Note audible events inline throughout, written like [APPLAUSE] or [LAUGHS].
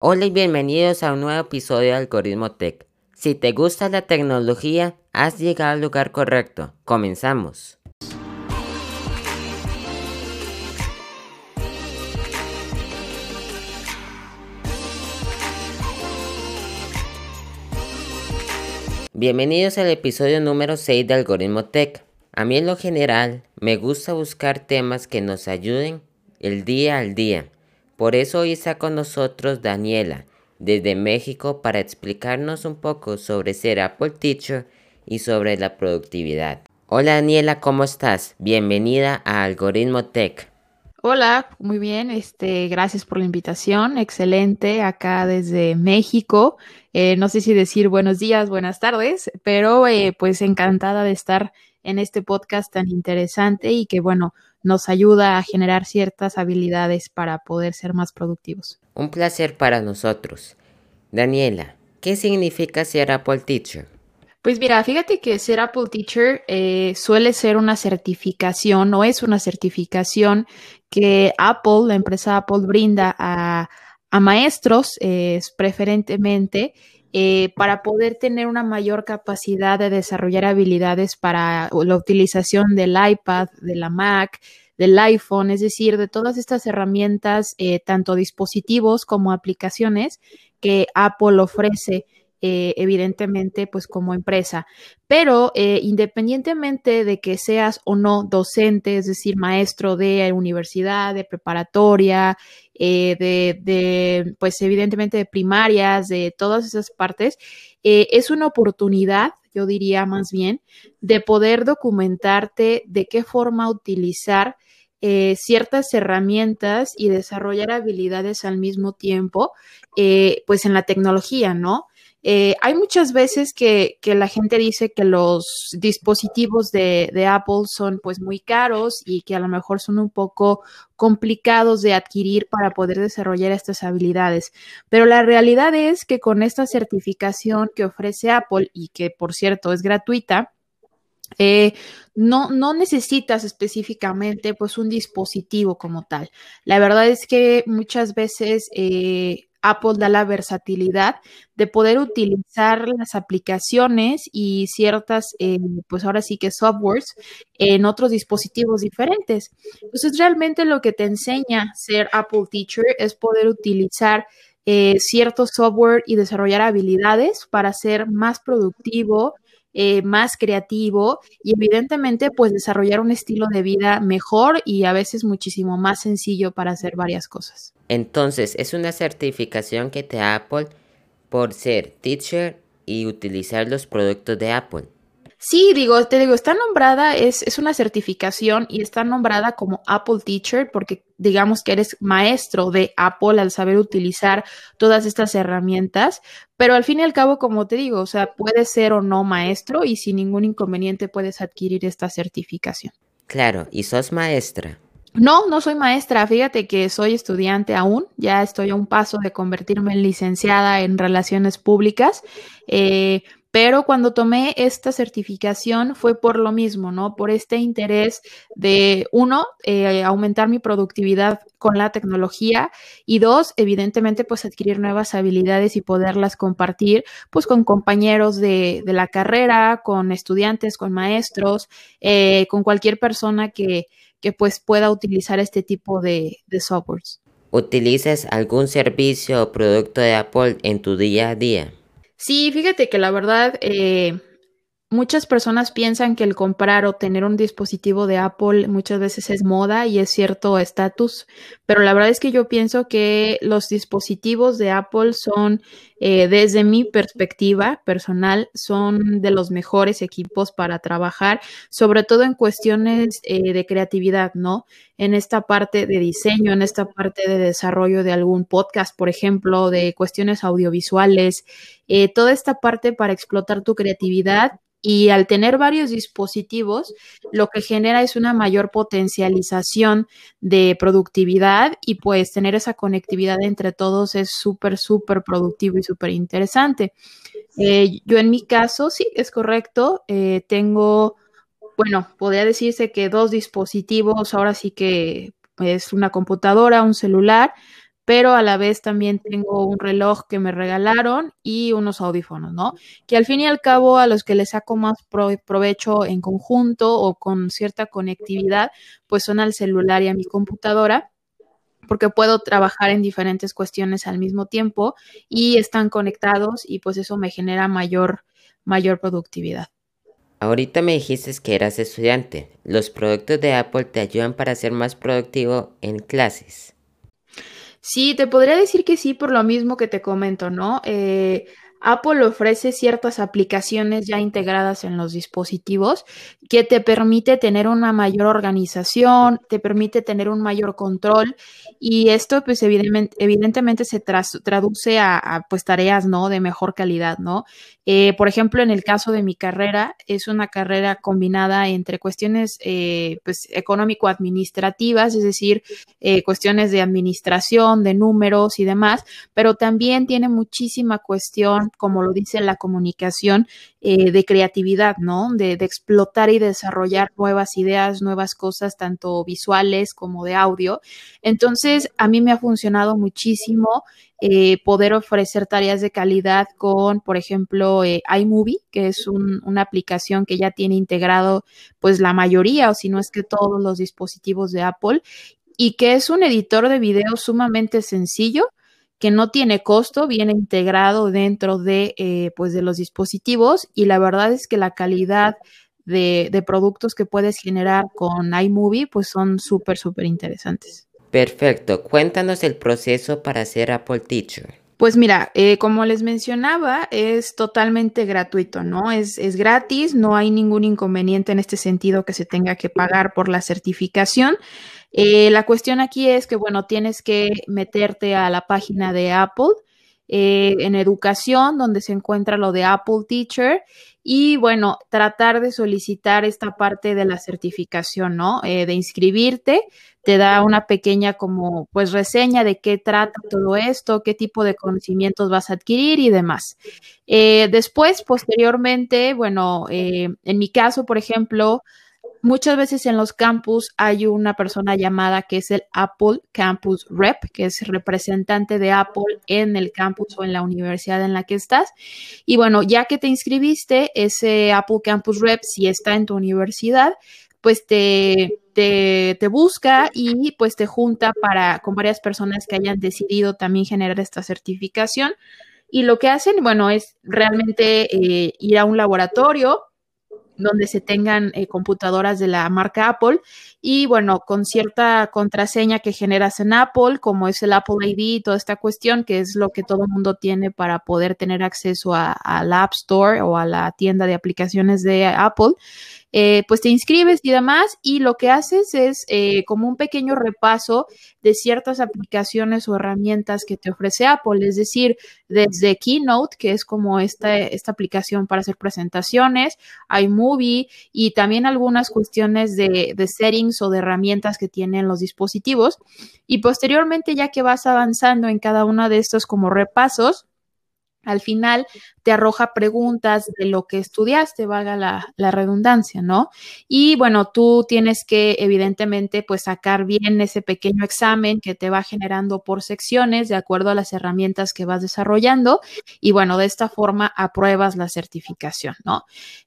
Hola y bienvenidos a un nuevo episodio de Algoritmo Tech. Si te gusta la tecnología, has llegado al lugar correcto. Comenzamos. Bienvenidos al episodio número 6 de Algoritmo Tech. A mí en lo general me gusta buscar temas que nos ayuden el día al día por eso hoy está con nosotros Daniela desde México para explicarnos un poco sobre ser Apple Teacher y sobre la productividad. Hola Daniela, ¿cómo estás? Bienvenida a Algoritmo Tech. Hola, muy bien, este, gracias por la invitación, excelente, acá desde México. Eh, no sé si decir buenos días, buenas tardes, pero eh, pues encantada de estar en este podcast tan interesante y que bueno, nos ayuda a generar ciertas habilidades para poder ser más productivos. Un placer para nosotros. Daniela, ¿qué significa ser Apple Teacher? Pues mira, fíjate que ser Apple Teacher eh, suele ser una certificación o es una certificación que Apple, la empresa Apple, brinda a, maestros eh, preferentemente eh, para poder tener una mayor capacidad de desarrollar habilidades para la utilización del iPad, de la Mac, del iPhone, es decir, de todas estas herramientas, eh, tanto dispositivos como aplicaciones que Apple ofrece eh, evidentemente, pues como empresa. Pero independientemente de que seas o no docente, es decir, maestro de universidad, de preparatoria, eh, de, de, pues evidentemente de primarias, de todas esas partes, es una oportunidad, yo diría más bien, de poder documentarte de qué forma utilizar ciertas herramientas y desarrollar habilidades al mismo tiempo, pues en la tecnología, ¿no? Eh, hay muchas veces que, la gente dice que los dispositivos de, Apple son pues muy caros y que a lo mejor son un poco complicados de adquirir para poder desarrollar estas habilidades. Pero la realidad es que con esta certificación que ofrece Apple y que por cierto es gratuita, eh, no, necesitas específicamente pues un dispositivo como tal. La verdad es que muchas veces eh, Apple da la versatilidad de poder utilizar las aplicaciones y ciertas, eh, pues ahora sí que softwares en otros dispositivos diferentes. Entonces, realmente lo que te enseña ser Apple Teacher es poder utilizar eh, cierto software y desarrollar habilidades para ser más productivo, eh, más creativo y evidentemente pues desarrollar un estilo de vida mejor y a veces muchísimo más sencillo para hacer varias cosas. Entonces, es una certificación que te da Apple por ser teacher y utilizar los productos de Apple. Sí, digo, te digo, está nombrada, es, es una certificación y está nombrada como Apple Teacher porque digamos que eres maestro de Apple al saber utilizar todas estas herramientas, pero al fin y al cabo, como te digo, o sea, puedes ser o no maestro y sin ningún inconveniente puedes adquirir esta certificación. Claro, ¿y sos maestra? No, no soy maestra. Fíjate que soy estudiante aún. Ya estoy a un paso de convertirme en licenciada en relaciones públicas. Eh, pero cuando tomé esta certificación fue por lo mismo, ¿no? Por este interés de, uno, eh, aumentar mi productividad con la tecnología y dos, evidentemente, pues adquirir nuevas habilidades y poderlas compartir, pues con compañeros de, la carrera, con estudiantes, con maestros, eh, con cualquier persona que, que pues pueda utilizar este tipo de, de softwares. ¿Utilizas algún servicio o producto de Apple en tu día a día? Sí, fíjate que la verdad, eh, muchas personas piensan que el comprar o tener un dispositivo de Apple muchas veces es moda y es cierto estatus, pero la verdad es que yo pienso que los dispositivos de Apple son, eh, desde mi perspectiva personal, son de los mejores equipos para trabajar, sobre todo en cuestiones eh, de creatividad, ¿no? En esta parte de diseño, en esta parte de desarrollo de algún podcast, por ejemplo, de cuestiones audiovisuales, eh, toda esta parte para explotar tu creatividad y al tener varios dispositivos, lo que genera es una mayor potencialización de productividad y pues tener esa conectividad entre todos es súper, súper productivo y súper interesante. Eh, yo en mi caso, sí, es correcto, eh, tengo, bueno, podría decirse que dos dispositivos, ahora sí que es una computadora, un celular, pero a la vez también tengo un reloj que me regalaron y unos audífonos, ¿no? Que al fin y al cabo a los que les saco más provecho en conjunto o con cierta conectividad, pues son al celular y a mi computadora porque puedo trabajar en diferentes cuestiones al mismo tiempo y están conectados y pues eso me genera mayor, mayor productividad. Ahorita me dijiste que eras estudiante. ¿Los productos de Apple te ayudan para ser más productivo en clases? Sí, te podría decir que sí por lo mismo que te comento, ¿no? Eh, Apple ofrece ciertas aplicaciones ya integradas en los dispositivos que te permite tener una mayor organización, te permite tener un mayor control y esto pues evidentemente, se traduce a, pues tareas, ¿no? De mejor calidad, ¿no? Eh, por ejemplo, en el caso de mi carrera, es una carrera combinada entre cuestiones eh, pues económico-administrativas, es decir, eh, cuestiones de administración, de números y demás, pero también tiene muchísima cuestión como lo dice la comunicación, eh, de creatividad, ¿no? De, explotar y desarrollar nuevas ideas, nuevas cosas, tanto visuales como de audio. Entonces, a mí me ha funcionado muchísimo eh, poder ofrecer tareas de calidad con, por ejemplo, eh, iMovie, que es una aplicación que ya tiene integrado, pues, la mayoría, o si no es que todos los dispositivos de Apple, y que es un editor de video sumamente sencillo, que no tiene costo, viene integrado dentro de, eh, pues de los dispositivos y la verdad es que la calidad de, productos que puedes generar con iMovie pues son súper, súper interesantes. Perfecto, cuéntanos el proceso para ser Apple Teacher. Pues mira, eh, como les mencionaba, es totalmente gratuito, ¿no? Es, es, gratis, no hay ningún inconveniente en este sentido que se tenga que pagar por la certificación. Eh, la cuestión aquí es que, bueno, tienes que meterte a la página de Apple eh, en educación, donde se encuentra lo de Apple Teacher, y bueno, tratar de solicitar esta parte de la certificación, ¿no? Eh, de inscribirte, te da una pequeña como pues reseña de qué trata todo esto, qué tipo de conocimientos vas a adquirir y demás. después, posteriormente, bueno, en mi caso, por ejemplo, muchas veces en los campus hay una persona llamada que es el Apple Campus Rep, que es representante de Apple en el campus o en la universidad en la que estás. Y bueno, ya que te inscribiste, ese Apple Campus Rep, si está en tu universidad, pues te, te, busca y pues te junta para con varias personas que hayan decidido también generar esta certificación. Y lo que hacen, bueno, es realmente eh, ir a un laboratorio, donde se tengan eh, computadoras de la marca Apple y bueno, con cierta contraseña que generas en Apple, como es el Apple ID y toda esta cuestión, que es lo que todo el mundo tiene para poder tener acceso a, la App Store o a la tienda de aplicaciones de Apple. Eh, pues te inscribes y demás y lo que haces es eh, como un pequeño repaso de ciertas aplicaciones o herramientas que te ofrece Apple, es decir, desde Keynote, que es como esta, esta aplicación para hacer presentaciones, iMovie y también algunas cuestiones de, de settings o de herramientas que tienen los dispositivos. Y posteriormente, ya que vas avanzando en cada uno de estos como repasos, al final te arroja preguntas de lo que estudiaste, valga la, la, redundancia, ¿no? Y bueno, tú tienes que evidentemente pues sacar bien ese pequeño examen que te va generando por secciones de acuerdo a las herramientas que vas desarrollando y bueno, de esta forma apruebas la certificación, ¿no?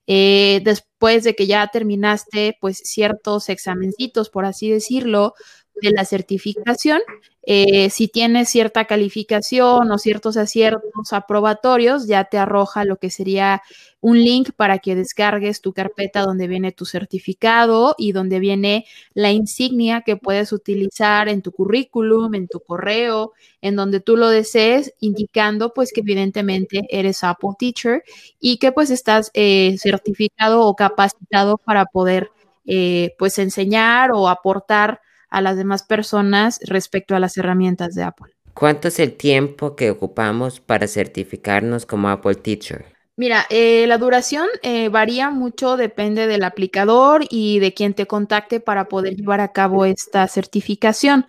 Eh, después de que ya terminaste pues ciertos examencitos, por así decirlo, de la certificación, eh, si tienes cierta calificación o ciertos aciertos aprobatorios, ya te arroja lo que sería un link para que descargues tu carpeta donde viene tu certificado y donde viene la insignia que puedes utilizar en tu currículum, en tu correo, en donde tú lo desees, indicando pues que evidentemente eres Apple Teacher y que pues estás eh, certificado o capacitado para poder eh, pues enseñar o aportar a las demás personas respecto a las herramientas de Apple. ¿Cuánto es el tiempo que ocupamos para certificarnos como Apple Teacher? Mira, eh, la duración eh, varía mucho, depende del aplicador y de quien te contacte para poder llevar a cabo esta certificación.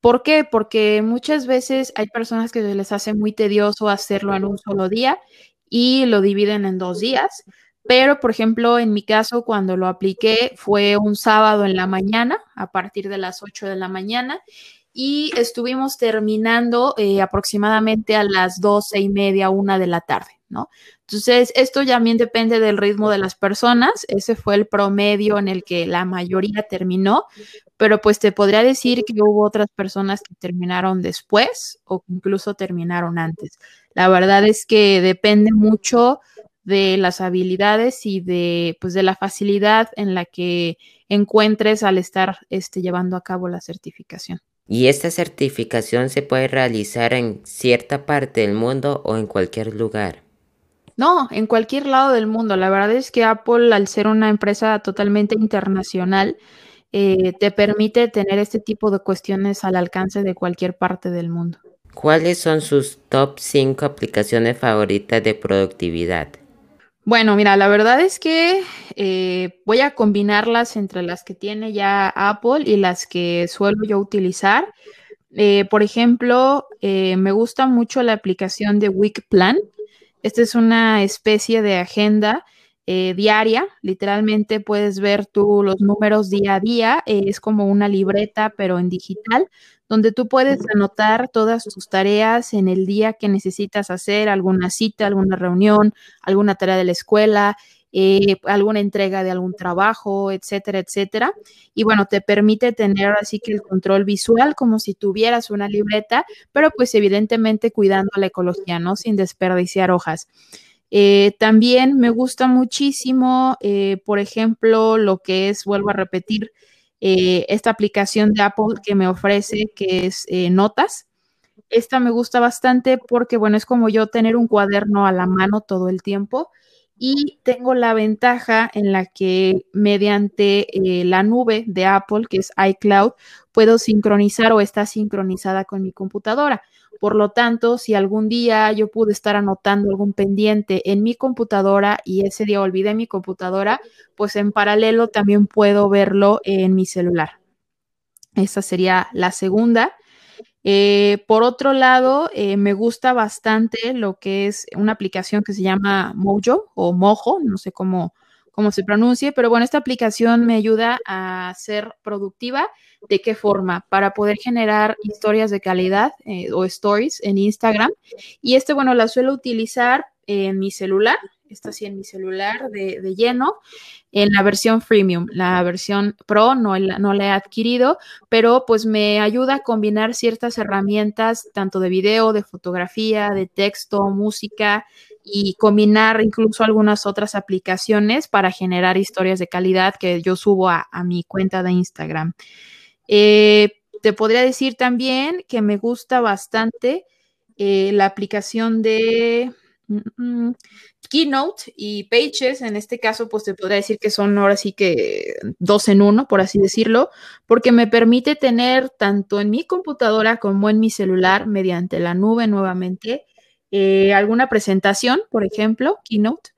¿Por qué? Porque muchas veces hay personas que les hace muy tedioso hacerlo en un solo día y lo dividen en dos días. Pero, por ejemplo, en mi caso, cuando lo apliqué fue un sábado en la mañana, a partir de las 8 de la mañana. y estuvimos terminando eh, aproximadamente a las doce y media, una de la tarde, ¿no? Entonces, esto también depende del ritmo de las personas. Ese fue el promedio en el que la mayoría terminó, pero pues te podría decir que hubo otras personas que terminaron después o incluso terminaron antes. La verdad es que depende mucho de las habilidades y de pues de la facilidad en la que encuentres al estar este, llevando a cabo la certificación. ¿Y esta certificación se puede realizar en cierta parte del mundo o en cualquier lugar? No, en cualquier lado del mundo. La verdad es que Apple, al ser una empresa totalmente internacional, eh, te permite tener este tipo de cuestiones al alcance de cualquier parte del mundo. ¿Cuáles son sus top 5 aplicaciones favoritas de productividad? Bueno, mira, la verdad es que eh, voy a combinarlas entre las que tiene ya Apple y las que suelo yo utilizar. Eh, por ejemplo, me gusta mucho la aplicación de Week Plan. Esta es una especie de agenda eh, diaria, literalmente puedes ver tú los números día a día, eh, es como una libreta pero en digital, donde tú puedes anotar todas tus tareas en el día que necesitas hacer, alguna cita, alguna reunión, alguna tarea de la escuela, eh, alguna entrega de algún trabajo, etcétera, etcétera. Y bueno, te permite tener así que el control visual como si tuvieras una libreta, pero pues evidentemente cuidando la ecología, ¿no? Sin desperdiciar hojas. Eh, también me gusta muchísimo, eh, por ejemplo, lo que es, vuelvo a repetir, esta aplicación de Apple que me ofrece, que es Notas. Esta me gusta bastante porque, bueno, es como yo tener un cuaderno a la mano todo el tiempo y tengo la ventaja en la que mediante eh, la nube de Apple, que es iCloud, puedo sincronizar o está sincronizada con mi computadora. Por lo tanto, si algún día yo pude estar anotando algún pendiente en mi computadora y ese día olvidé mi computadora, pues en paralelo también puedo verlo en mi celular. Esa sería la segunda. Eh, por otro lado, eh, me gusta bastante lo que es una aplicación que se llama Mojo o Mojo, no sé cómo, cómo se pronuncie, pero bueno, esta aplicación me ayuda a ser productiva. ¿De qué forma? Para poder generar historias de calidad eh, o stories en Instagram. Y este, bueno, la suelo utilizar en mi celular, está así en mi celular de, lleno, en la versión freemium. La versión pro no, no la he adquirido, pero pues me ayuda a combinar ciertas herramientas, tanto de video, de fotografía, de texto, música, y combinar incluso algunas otras aplicaciones para generar historias de calidad que yo subo a, mi cuenta de Instagram. Eh, te podría decir también que me gusta bastante eh, la aplicación de Mm, mm, Keynote y Pages, en este caso, pues te podría decir que son ahora sí que dos en uno, por así decirlo, porque me permite tener tanto en mi computadora como en mi celular, mediante la nube nuevamente, eh, alguna presentación, por ejemplo, Keynote,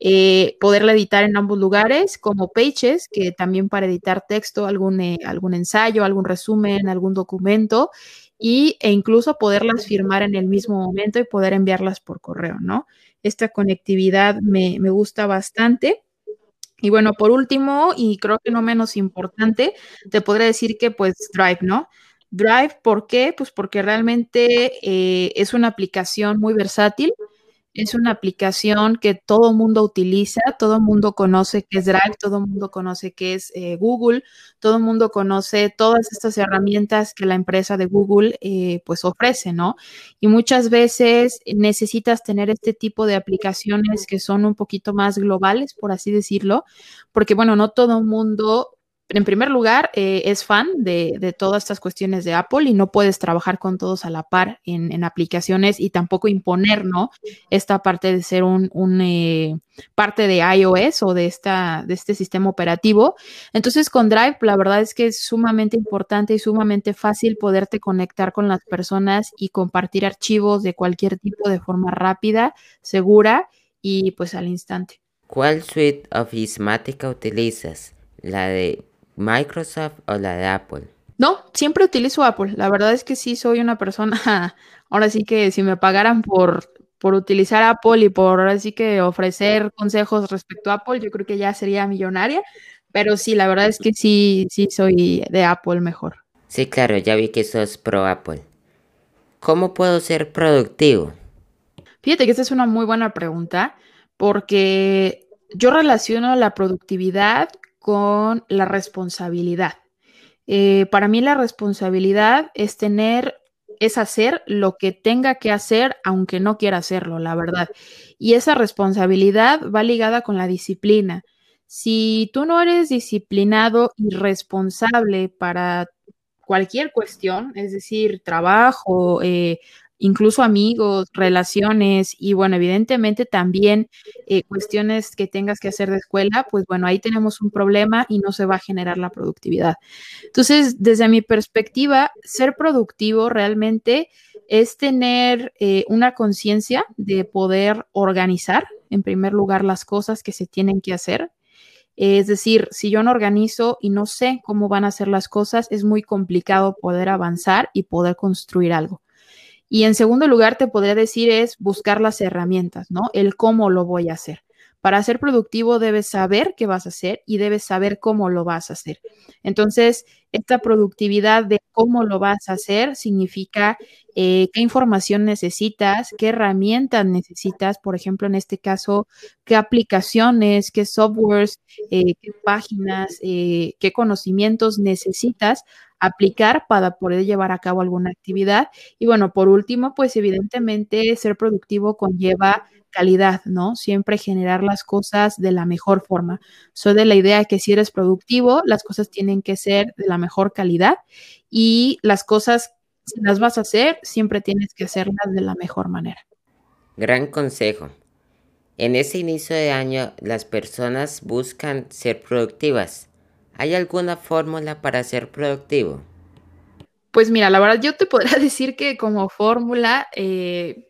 eh, poderla editar en ambos lugares, como Pages, que también para editar texto, algún, eh, algún ensayo, algún resumen, algún documento, y, e incluso poderlas firmar en el mismo momento y poder enviarlas por correo, ¿no? Esta conectividad me, me gusta bastante. Y bueno, por último, y creo que no menos importante, te podría decir que pues Drive, ¿no? Drive, ¿por qué? Pues porque realmente eh, es una aplicación muy versátil es una aplicación que todo mundo utiliza, todo mundo conoce que es Drive, todo mundo conoce que es eh, Google, todo mundo conoce todas estas herramientas que la empresa de Google eh, pues ofrece, ¿no? Y muchas veces necesitas tener este tipo de aplicaciones que son un poquito más globales, por así decirlo, porque bueno, no todo mundo en primer lugar, eh, es fan de, todas estas cuestiones de Apple y no puedes trabajar con todos a la par en, aplicaciones y tampoco imponer, ¿no? Esta parte de ser un, eh, parte de iOS o de, este sistema operativo. Entonces, con Drive, la verdad es que es sumamente importante y sumamente fácil poderte conectar con las personas y compartir archivos de cualquier tipo de forma rápida, segura y pues al instante. ¿Cuál suite of Ismática utilizas? ¿La de Microsoft o la de Apple? No, siempre utilizo Apple. La verdad es que sí soy una persona, [LAUGHS] ahora sí que si me pagaran por, por utilizar Apple y por ahora sí que ofrecer consejos respecto a Apple, yo creo que ya sería millonaria. Pero sí, la verdad es que sí, sí soy de Apple mejor. Sí, claro, ya vi que sos pro Apple. ¿Cómo puedo ser productivo? Fíjate que esta es una muy buena pregunta porque yo relaciono la productividad con la responsabilidad. Eh, para mí la responsabilidad es tener, es hacer lo que tenga que hacer, aunque no quiera hacerlo, la verdad. Y esa responsabilidad va ligada con la disciplina. Si tú no eres disciplinado y responsable para cualquier cuestión, es decir, trabajo, eh, incluso amigos, relaciones y bueno, evidentemente también eh, cuestiones que tengas que hacer de escuela, pues bueno, ahí tenemos un problema y no se va a generar la productividad. Entonces, desde mi perspectiva, ser productivo realmente es tener eh, una conciencia de poder organizar, en primer lugar, las cosas que se tienen que hacer. Es decir, si yo no organizo y no sé cómo van a ser las cosas, es muy complicado poder avanzar y poder construir algo. Y en segundo lugar, te podría decir es buscar las herramientas, ¿no? El cómo lo voy a hacer. Para ser productivo debes saber qué vas a hacer y debes saber cómo lo vas a hacer. Entonces, esta productividad de cómo lo vas a hacer significa eh, qué información necesitas, qué herramientas necesitas, por ejemplo, en este caso, qué aplicaciones, qué softwares, eh, qué páginas, eh, qué conocimientos necesitas aplicar para poder llevar a cabo alguna actividad. Y bueno, por último, pues evidentemente ser productivo conlleva calidad, ¿no? Siempre generar las cosas de la mejor forma. Soy de la idea que si eres productivo, las cosas tienen que ser de la mejor calidad y las cosas, si las vas a hacer, siempre tienes que hacerlas de la mejor manera. Gran consejo. En ese inicio de año, las personas buscan ser productivas. ¿Hay alguna fórmula para ser productivo? Pues mira, la verdad yo te [LAUGHS] podría decir que como fórmula, eh,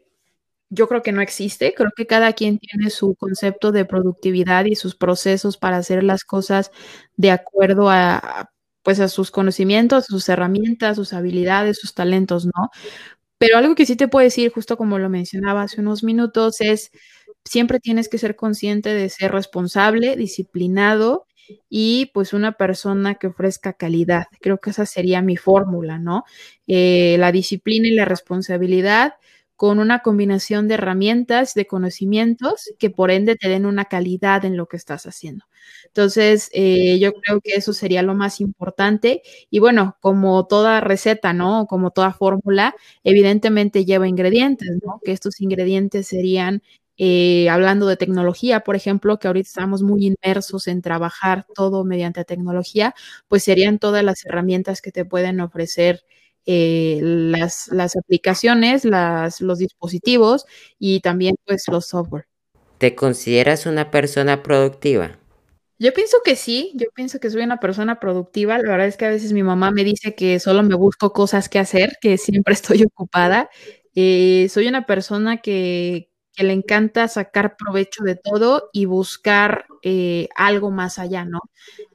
yo creo que no existe. Creo que cada quien tiene su concepto de productividad y sus procesos para hacer las cosas de acuerdo a, pues a sus conocimientos, sus herramientas, sus habilidades, sus talentos, ¿no? Pero algo que sí te puedo decir, justo como lo mencionaba hace unos minutos, es siempre tienes que ser consciente de ser responsable, disciplinado y pues una persona que ofrezca calidad. Creo que esa sería mi fórmula, ¿no? Eh, la disciplina y la responsabilidad con una combinación de herramientas, de conocimientos que por ende te den una calidad en lo que estás haciendo. Entonces, eh, yo creo que eso sería lo más importante. Y bueno, como toda receta, ¿no? Como toda fórmula, evidentemente lleva ingredientes, ¿no? Que estos ingredientes serían eh, hablando de tecnología, por ejemplo, que ahorita estamos muy inmersos en trabajar todo mediante tecnología, pues serían todas las herramientas que te pueden ofrecer eh, las, las, aplicaciones, las, los dispositivos y también pues los software. ¿Te consideras una persona productiva? Yo pienso que sí, yo pienso que soy una persona productiva. La verdad es que a veces mi mamá me dice que solo me busco cosas que hacer, que siempre [LAUGHS] estoy ocupada. Eh, soy una persona que, que le encanta sacar provecho de todo y buscar eh, algo más allá, ¿no?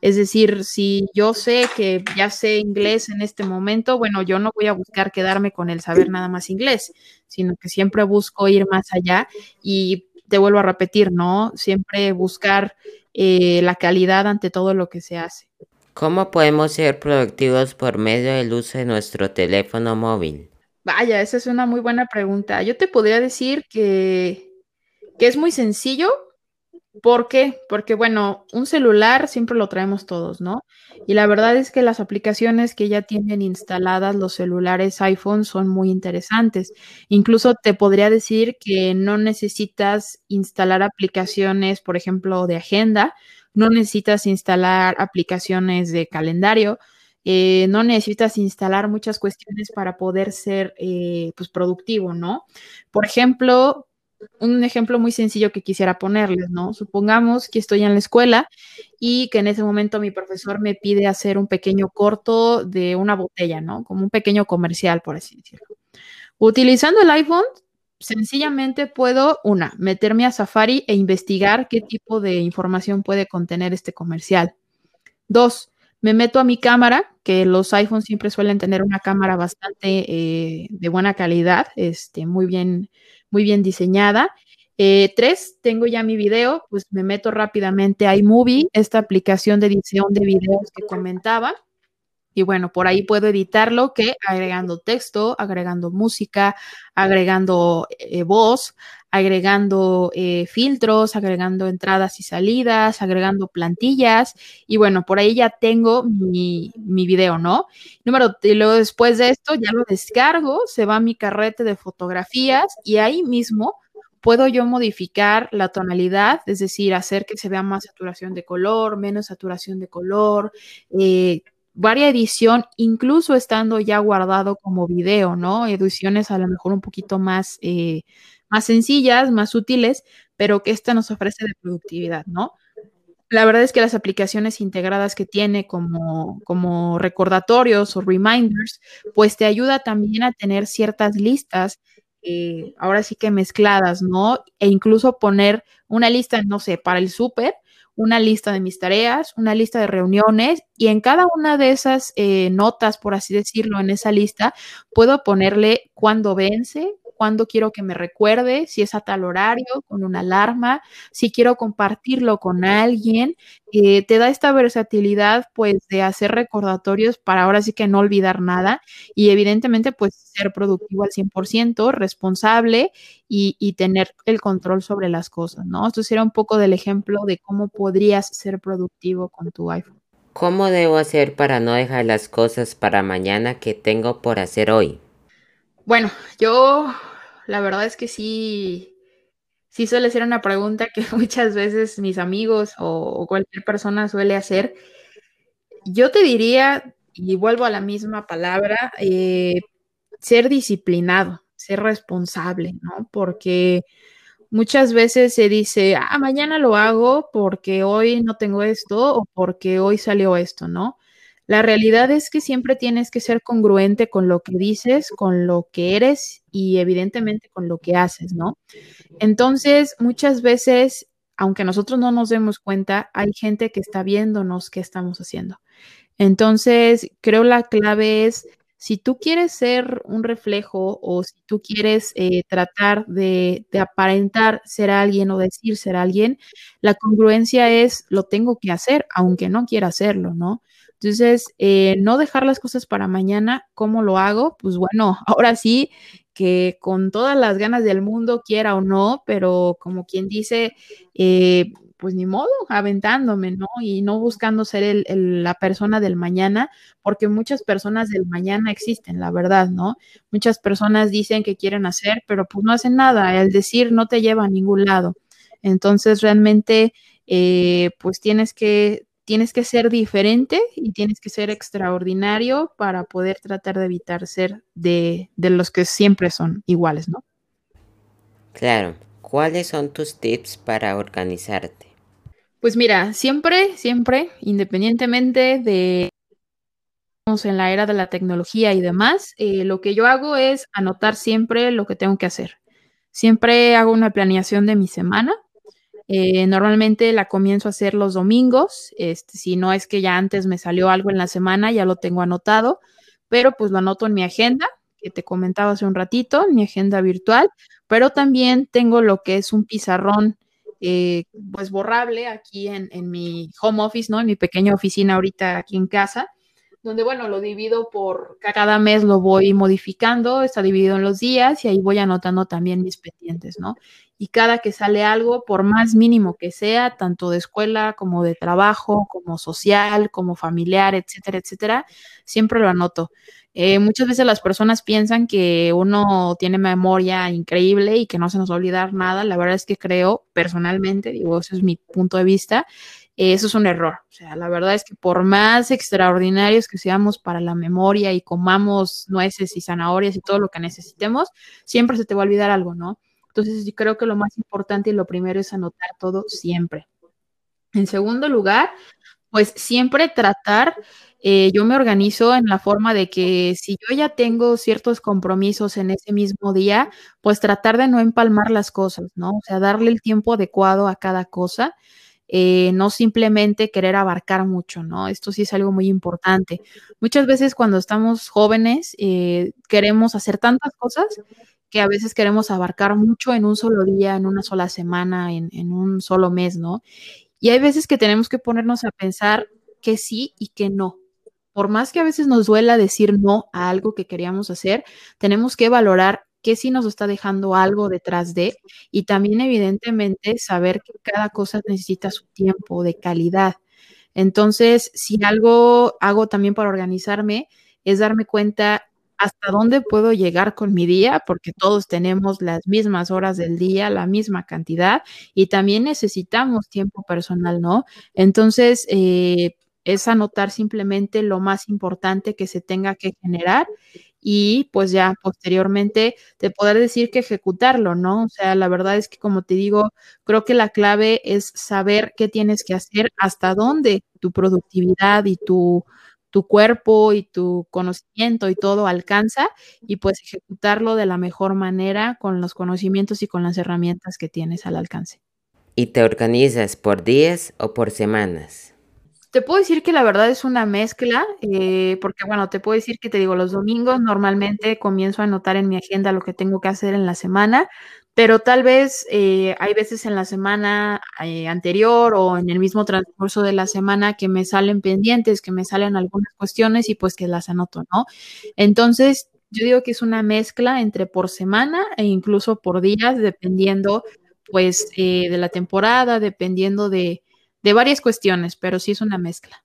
Es decir, si yo sé que ya sé inglés en este momento, bueno, yo no voy a buscar quedarme con el saber nada más inglés, sino que siempre busco ir más allá y te vuelvo a repetir, ¿no? Siempre buscar eh, la calidad ante todo lo que se hace. ¿Cómo podemos ser productivos por medio del uso de nuestro teléfono móvil? Vaya, esa es una muy buena pregunta. Yo te podría decir que, que es muy sencillo. ¿Por qué? Porque, bueno, un celular siempre lo traemos todos, ¿no? Y la verdad es que las aplicaciones que ya tienen instaladas los celulares iPhone son muy interesantes. Incluso te podría decir que no necesitas instalar aplicaciones, por ejemplo, de agenda, no necesitas instalar aplicaciones de calendario, eh, no necesitas instalar muchas cuestiones para poder ser eh, pues, productivo, ¿no? Por ejemplo, un ejemplo muy sencillo que quisiera ponerles, ¿no? Supongamos que estoy en la escuela y que en ese momento mi profesor me pide hacer un pequeño corto de una botella, ¿no? Como un pequeño comercial, por así decirlo. Utilizando el iPhone, sencillamente puedo, una, meterme a Safari e investigar qué tipo de información puede contener este comercial. Dos, me meto a mi cámara, que los iPhones siempre suelen tener una cámara bastante eh, de buena calidad, este, muy, bien, muy bien diseñada. Eh, tres, tengo ya mi video, pues me meto rápidamente a iMovie, esta aplicación de edición de videos que comentaba. Y bueno, por ahí puedo editarlo que agregando texto, agregando música, agregando eh, voz, agregando eh, filtros, agregando entradas y salidas, agregando plantillas. Y bueno, por ahí ya tengo mi, mi video, ¿no? Número, y luego después de esto ya lo descargo, se va a mi carrete de fotografías y ahí mismo puedo yo modificar la tonalidad, es decir, hacer que se vea más saturación de color, menos saturación de color, eh, varia edición, incluso estando ya guardado como video, ¿no? Ediciones a lo mejor un poquito más, eh, más sencillas, más útiles, pero que esta nos ofrece de productividad, ¿no? La verdad es que las aplicaciones integradas que tiene como, como recordatorios o reminders, pues te ayuda también a tener ciertas listas, eh, ahora sí que mezcladas, ¿no? E incluso poner una lista, no sé, para el súper, una lista de mis tareas, una lista de reuniones y en cada una de esas eh, notas, por así decirlo, en esa lista, puedo ponerle cuándo vence, cuándo quiero que me recuerde, si es a tal horario, con una alarma, si quiero compartirlo con alguien. Eh, te da esta versatilidad, pues, de hacer recordatorios para ahora sí que no olvidar nada y evidentemente, pues, ser productivo al 100%, responsable y, y tener el control sobre las cosas, ¿no? Esto sería un poco del ejemplo de cómo podrías ser productivo con tu iPhone. ¿Cómo debo hacer para no dejar las cosas para mañana que tengo por hacer hoy? Bueno, yo la verdad es que sí, sí suele ser una pregunta que [LAUGHS] muchas veces mis amigos o, cualquier persona suele hacer. Yo te diría, y vuelvo a la misma palabra, eh, ser disciplinado, ser responsable, ¿no? Porque muchas veces se dice, ah, mañana lo hago porque hoy no tengo esto o porque hoy salió esto, ¿no? La realidad es que siempre tienes que ser congruente con lo que dices, con lo que eres y evidentemente con lo que haces, ¿no? Entonces, muchas veces, aunque nosotros no nos demos cuenta, hay gente que está viéndonos qué estamos haciendo. Entonces, creo la clave es, si tú quieres ser un reflejo o si tú quieres eh, tratar de, de aparentar ser alguien o decir ser alguien, la congruencia es, lo tengo que hacer, aunque no quiera hacerlo, ¿no? Entonces, eh, no dejar las cosas para mañana, ¿cómo lo hago? Pues bueno, [LAUGHS] ahora sí que con todas las ganas del mundo, quiera o no, pero como quien dice, eh, pues ni modo, aventándome, ¿no? Y no buscando ser la persona del mañana, porque muchas personas del mañana existen, la verdad, ¿no? Muchas personas dicen que quieren hacer, pero pues no hacen nada, el decir no te lleva a ningún lado. Entonces, realmente, eh, pues tienes que tienes que ser diferente y tienes que ser extraordinario para poder tratar de evitar ser de, los que siempre son iguales, ¿no? Claro. ¿Cuáles son tus tips para organizarte? Pues mira, siempre, siempre, independientemente de en la era de la tecnología y demás, eh, lo que yo hago es anotar siempre lo que tengo que hacer. Siempre hago una planeación de mi semana eh, normalmente la comienzo a hacer los domingos, este, si no es que ya antes me salió algo en la semana, ya lo tengo anotado, pero pues lo anoto en mi agenda, que te comentaba hace un ratito, en mi agenda virtual, pero también tengo lo que es un pizarrón, eh, pues borrable aquí en, en mi home office, ¿no? En mi pequeña oficina ahorita aquí en casa donde, bueno, lo divido por, cada mes lo voy modificando, está dividido en los días y ahí voy anotando también mis pendientes, ¿no? Y cada que sale algo, por más mínimo que sea, tanto de escuela como de trabajo, como social, como familiar, etcétera, etcétera, siempre lo anoto. Eh, muchas veces las personas piensan que uno tiene memoria increíble y que no se nos va a olvidar nada. La verdad es que creo personalmente, digo, ese es mi punto de vista, eso es un error. O sea, la verdad es que por más extraordinarios que seamos para la memoria y comamos nueces y zanahorias y todo lo que necesitemos, siempre se te va a olvidar algo, ¿no? Entonces, yo creo que lo más importante y lo primero es anotar todo siempre. En segundo lugar, pues siempre tratar, eh, yo me organizo en la forma de que si yo ya tengo ciertos compromisos en ese mismo día, pues tratar de no empalmar las cosas, ¿no? O sea, darle el tiempo adecuado a cada cosa. Eh, no simplemente querer abarcar mucho, ¿no? Esto sí es algo muy importante. Muchas veces cuando estamos jóvenes eh, queremos hacer tantas cosas que a veces queremos abarcar mucho en un solo día, en una sola semana, en, en un solo mes, ¿no? Y hay veces que tenemos que ponernos a pensar que sí y que no. por más que a veces nos duela decir no a algo que queríamos hacer, tenemos que valorar qué sí nos está dejando algo detrás de y también evidentemente saber que cada cosa necesita su tiempo de calidad. Entonces, si algo hago también para organizarme es darme cuenta hasta dónde puedo llegar con mi día, porque todos tenemos las mismas horas del día, la misma cantidad, y también necesitamos tiempo personal, ¿no? Entonces, eh, es anotar simplemente lo más importante que se tenga que generar y pues ya posteriormente te poder decir que ejecutarlo, ¿no? O sea, la verdad es que como te digo, creo que la clave es saber qué tienes que hacer, hasta dónde tu productividad y tu, tu cuerpo y tu conocimiento y todo alcanza y pues ejecutarlo de la mejor manera con los conocimientos y con las herramientas que tienes al alcance. ¿Y te organizas por días o por semanas? Te puedo decir que la verdad es una mezcla, eh, porque bueno, te puedo decir que te digo, los domingos normalmente comienzo a anotar en mi agenda lo que tengo que hacer en la semana, pero tal vez eh, hay veces en la semana eh, anterior o en el mismo transcurso de la semana que me salen pendientes, que me salen algunas cuestiones y pues que las anoto, ¿no? Entonces, yo digo que es una mezcla entre por semana e incluso por días, dependiendo pues de la temporada, dependiendo de de varias cuestiones, pero sí es una mezcla.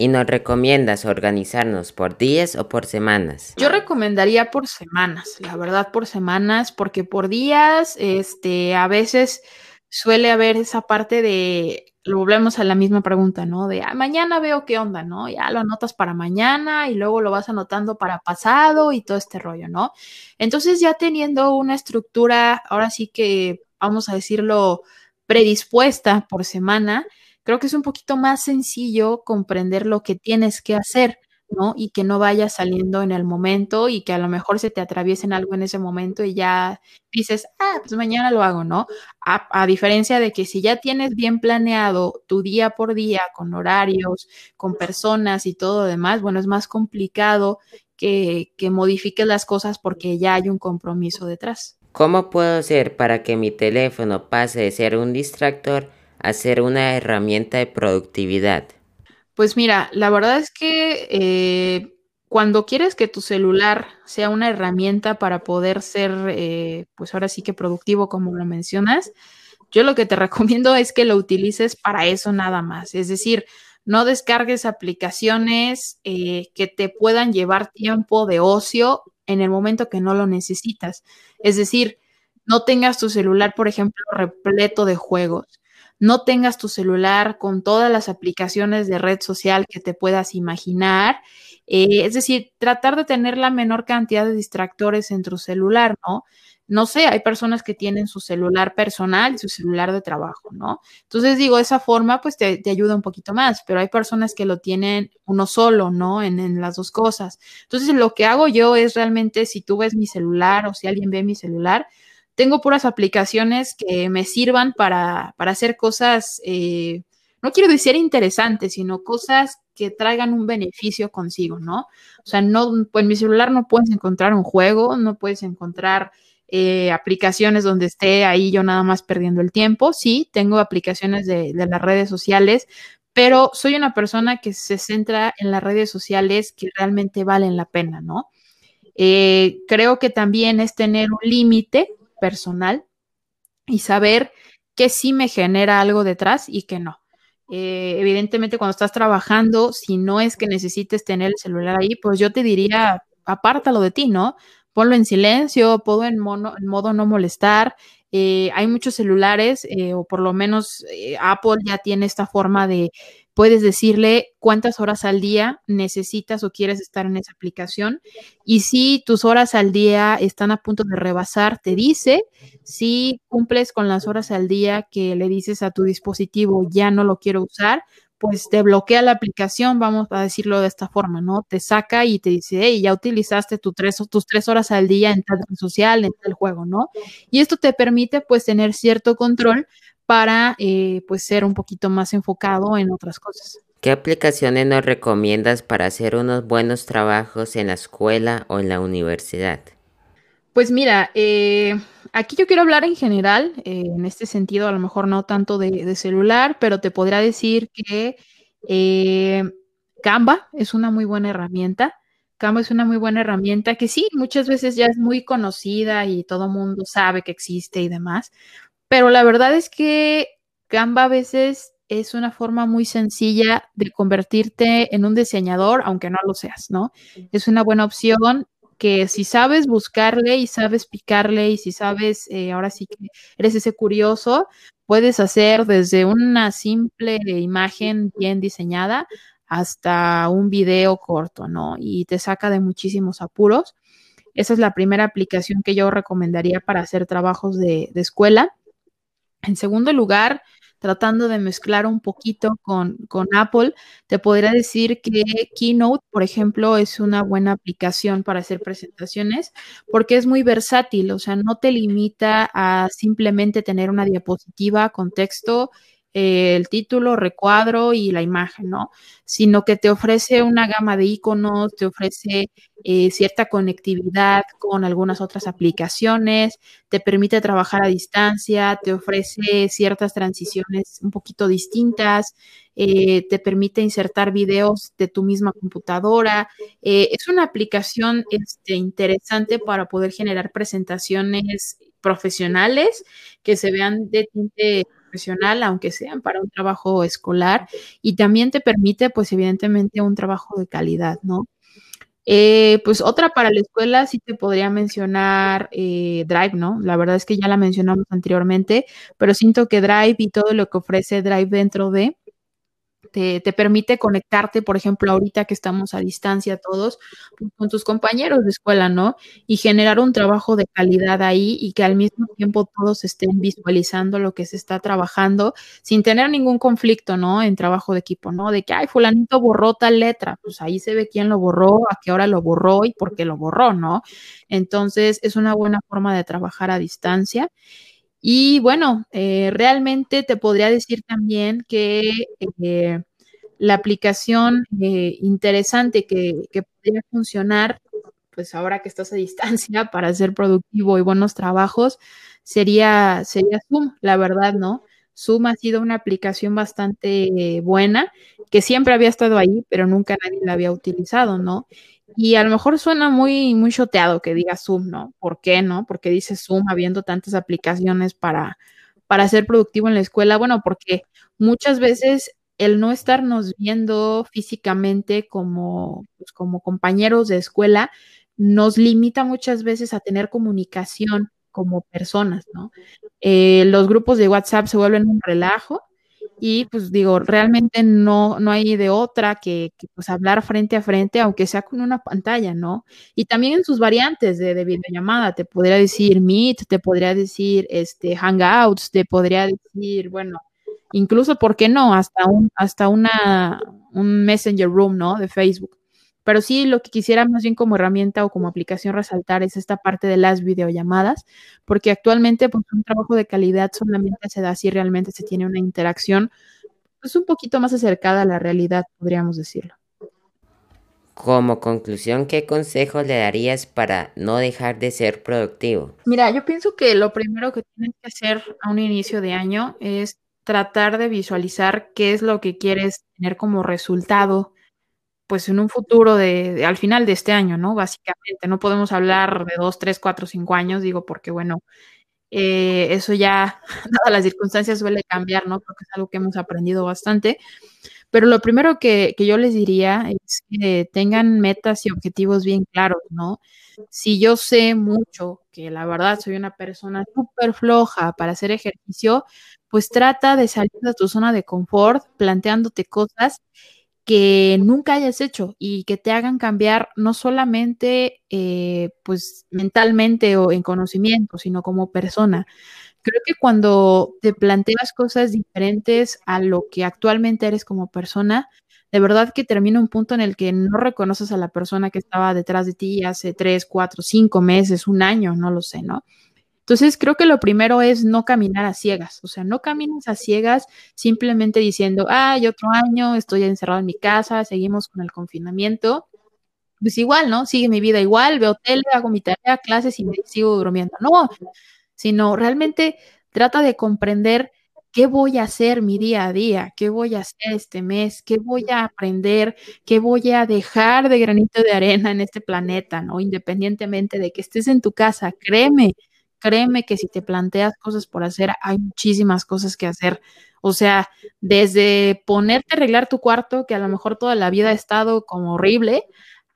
¿Y nos recomiendas organizarnos por días o por semanas? Yo recomendaría por semanas, la verdad por semanas, porque por días, este, a veces suele haber esa parte de, lo volvemos a la misma pregunta, ¿no? De ah, mañana veo qué onda, ¿no? Ya lo anotas para mañana y luego lo vas anotando para pasado y todo este rollo, ¿no? Entonces ya teniendo una estructura, ahora sí que vamos a decirlo, predispuesta por semana, creo que es un poquito más sencillo comprender lo que tienes que hacer, ¿no? Y que no vaya saliendo en el momento y que a lo mejor se te atraviesen algo en ese momento y ya dices, ah, pues mañana lo hago, ¿no? A, diferencia de que si ya tienes bien planeado tu día por día, con horarios, con personas y todo lo demás, bueno, es más complicado que, que modifiques las cosas porque ya hay un compromiso detrás. ¿Cómo puedo hacer para que mi teléfono pase de ser un distractor a ser una herramienta de productividad? Pues mira, la verdad es que eh, cuando quieres que tu celular sea una herramienta para poder ser, eh, pues ahora sí que productivo, como lo mencionas, yo lo que te [LAUGHS] recomiendo es que lo utilices para eso nada más. Es decir, no descargues aplicaciones eh, que te puedan llevar tiempo de ocio en el momento que no lo necesitas. Es decir, no tengas tu celular, por ejemplo, repleto de juegos. No tengas tu celular con todas las aplicaciones de red social que te puedas imaginar. Eh, es decir, tratar de tener la menor cantidad de distractores en tu celular, ¿no? no sé, hay personas que tienen su celular personal y su celular de trabajo, ¿no? Entonces digo, esa forma pues te, ayuda un poquito más, pero hay personas que lo tienen uno solo, ¿no? En, en, las dos cosas. Entonces lo que hago yo es realmente, si tú ves mi celular o si alguien ve mi celular, tengo puras aplicaciones que me sirvan para, para hacer cosas, eh, no quiero decir interesantes, sino cosas que traigan un beneficio consigo, ¿no? O sea, no, pues en mi celular no puedes encontrar un juego, no puedes encontrar eh, aplicaciones donde esté ahí yo nada más perdiendo el tiempo. Sí, tengo aplicaciones de, las redes sociales, pero soy una persona que se centra en las redes sociales que realmente valen la pena, ¿no? Eh, creo que también es tener un límite personal y saber que sí me genera algo detrás y que no. Eh, evidentemente, cuando estás trabajando, si no es que necesites tener el celular ahí, pues yo te diría, apártalo de ti, ¿no? ponlo en silencio, ponlo en, modo no molestar. Eh, hay muchos celulares, eh, o por lo menos Apple ya tiene esta forma de, puedes decirle cuántas horas al día necesitas o quieres estar en esa aplicación. Y si tus horas al día están a punto de rebasar, te dice, si cumples con las horas al día que le dices a tu dispositivo, ya no lo quiero usar, pues te bloquea la aplicación, vamos a decirlo de esta forma, ¿no? Te saca y te dice, hey, ya utilizaste tus tres, horas al día en tal social, en tal juego, ¿no? Y esto te permite, pues, tener cierto control para, eh, pues, ser un poquito más enfocado en otras cosas. ¿Qué aplicaciones nos recomiendas para hacer unos buenos trabajos en la escuela o en la universidad? Pues mira, eh, aquí yo quiero hablar en general, eh, en este sentido, a lo mejor no tanto de, celular, pero te podría decir que eh, Canva es una muy buena herramienta. Canva es una muy buena herramienta que sí, muchas veces ya es muy conocida y todo mundo sabe que existe y demás, pero la verdad es que Canva a veces es una forma muy sencilla de convertirte en un diseñador, aunque no lo seas, ¿no? Es una buena opción que si sabes buscarle y sabes picarle y si sabes, eh, ahora sí que eres ese curioso, puedes hacer desde una simple imagen bien diseñada hasta un video corto, ¿no? Y te saca de muchísimos apuros. Esa es la primera aplicación que yo recomendaría para hacer trabajos de, de escuela. En segundo lugar, tratando de mezclar un poquito con, Apple, te podría decir que Keynote, por ejemplo, es una buena aplicación para hacer presentaciones porque es muy versátil, o sea, no te limita a simplemente tener una diapositiva con texto eh, el título, recuadro y la imagen, ¿no? Sino que te ofrece una gama de iconos, te ofrece eh, cierta conectividad con algunas otras aplicaciones, te permite trabajar a distancia, te ofrece ciertas transiciones un poquito distintas, eh, te permite insertar videos de tu misma computadora. es una aplicación este, interesante para poder generar presentaciones profesionales que se vean de profesional, aunque sean para un trabajo escolar, y también te permite, pues evidentemente, un trabajo de calidad, ¿no? Eh, pues otra para la escuela sí te podría mencionar eh, Drive, ¿no? La verdad es que ya la mencionamos anteriormente, pero siento que Drive y todo lo que ofrece Drive dentro de te, permite conectarte, por ejemplo, ahorita que estamos a distancia todos, pues, con tus compañeros de escuela, ¿no? Y generar un trabajo de calidad ahí y que al mismo tiempo todos estén visualizando lo que se está trabajando sin tener ningún conflicto, ¿no? En trabajo de equipo, ¿no? De que, ay, fulanito borró tal letra, pues ahí se ve quién lo borró, a qué hora lo borró y por qué lo borró, ¿no? Entonces, es una buena forma de trabajar a distancia. Y bueno, eh, realmente te podría decir también que eh, la aplicación eh, interesante que, que, podría funcionar, pues ahora que estás a [LAUGHS] distancia para ser productivo y buenos trabajos, sería, sería Zoom, la verdad, ¿no? Zoom ha sido una aplicación bastante buena, que siempre había estado ahí, pero nunca nadie la había utilizado, ¿no? Y a lo mejor suena muy, muy choteado que diga Zoom, ¿no? ¿Por qué no? Porque dice Zoom habiendo tantas aplicaciones para, para ser productivo en la escuela. Bueno, porque muchas veces el no estarnos viendo físicamente como, pues, como compañeros de escuela nos limita muchas veces a tener comunicación como personas, ¿no? Eh, los grupos de WhatsApp se vuelven un relajo y pues digo, realmente no, no hay de otra que, pues hablar frente a frente, aunque sea con una pantalla, ¿no? Y también en sus variantes de, de videollamada, te podría decir Meet, te podría decir este, Hangouts, te podría decir, bueno, incluso, ¿por qué no? Hasta un, hasta una, un Messenger Room, ¿no? De Facebook. Pero sí, lo que quisiera más bien como herramienta o como aplicación resaltar es esta parte de las videollamadas, porque actualmente pues, un trabajo de calidad solamente se da si realmente se tiene una interacción pues, un poquito más acercada a la realidad, podríamos decirlo. Como conclusión, ¿qué consejo le darías para no dejar de ser productivo? Mira, yo pienso que lo primero que tienes que hacer a un inicio de año es tratar de visualizar qué es lo que quieres tener como resultado pues en un futuro de, al final de este año, ¿no? Básicamente, no podemos hablar de dos, tres, cuatro, cinco años, digo, porque bueno, eh, eso ya, [LAUGHS] dadas las circunstancias, suele cambiar, ¿no? Porque es algo que hemos aprendido bastante. Pero lo primero que, que yo les diría es que tengan metas y objetivos bien claros, ¿no? Si yo sé mucho que la verdad soy una persona súper floja para hacer ejercicio, pues trata de salir de tu zona de confort planteándote cosas que nunca hayas hecho y que te hagan cambiar no solamente eh, pues mentalmente o en conocimiento, sino como persona. Creo que cuando te planteas cosas diferentes a lo que actualmente eres como persona, de verdad que termina un punto en el que no reconoces a la persona que estaba detrás de ti hace tres, cuatro, cinco meses, un año, no lo sé, ¿no? Entonces, creo que lo primero es no caminar a ciegas, o sea, no caminas a ciegas simplemente diciendo, ay, otro año, estoy encerrado en mi casa, seguimos con el confinamiento. Pues igual, ¿no? Sigue mi vida igual, veo tele, hago mi tarea, clases y me sigo durmiendo. No, sino realmente trata de comprender ¿qué voy a hacer mi día a día? ¿Qué voy a hacer este mes? ¿Qué voy a aprender? ¿Qué voy a dejar de granito de arena en este planeta? ¿No? Independientemente de que estés en tu casa, créeme, créeme que si te planteas cosas por hacer, hay muchísimas cosas que hacer. O sea, desde ponerte a arreglar tu cuarto, que a lo mejor toda la vida ha estado como horrible,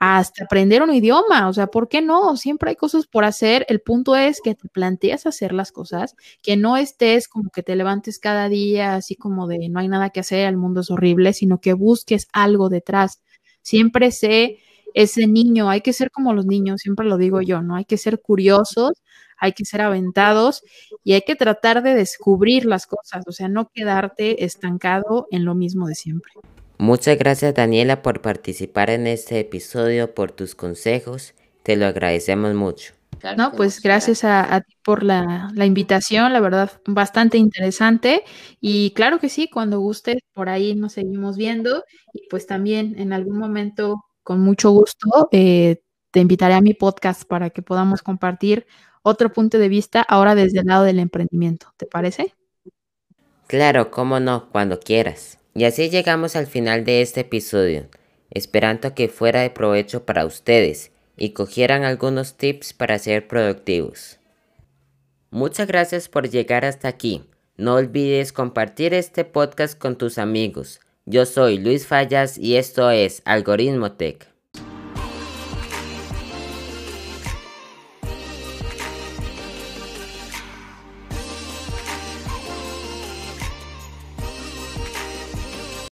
hasta aprender un idioma, o sea, ¿por qué no? Siempre hay cosas por hacer. El punto es que te planteas hacer las cosas, que no estés como que te levantes cada día así como de no hay nada que hacer, el mundo es horrible, sino que busques algo detrás. Siempre sé ese niño, hay que ser como los niños, siempre lo digo yo, ¿no? Hay que ser curiosos, hay que ser aventados y hay que tratar de descubrir las cosas, o sea, no quedarte estancado en lo mismo de siempre. Muchas gracias Daniela por participar en este episodio, por tus consejos. Te lo agradecemos mucho. No, pues gracias a, ti por la, invitación, la verdad, bastante interesante. Y claro que sí, cuando gustes, por ahí nos seguimos viendo. Y pues también en algún momento, con mucho gusto, eh, te invitaré a mi podcast para que podamos compartir otro punto de vista ahora desde el lado del emprendimiento. ¿Te parece? Claro, cómo no, cuando quieras. Y así llegamos al final de este episodio, esperando que fuera de provecho para ustedes y cogieran algunos tips para ser productivos. Muchas gracias por llegar hasta aquí. No olvides compartir este podcast con tus amigos. Yo soy Luis Fallas y esto es Algoritmo Tech.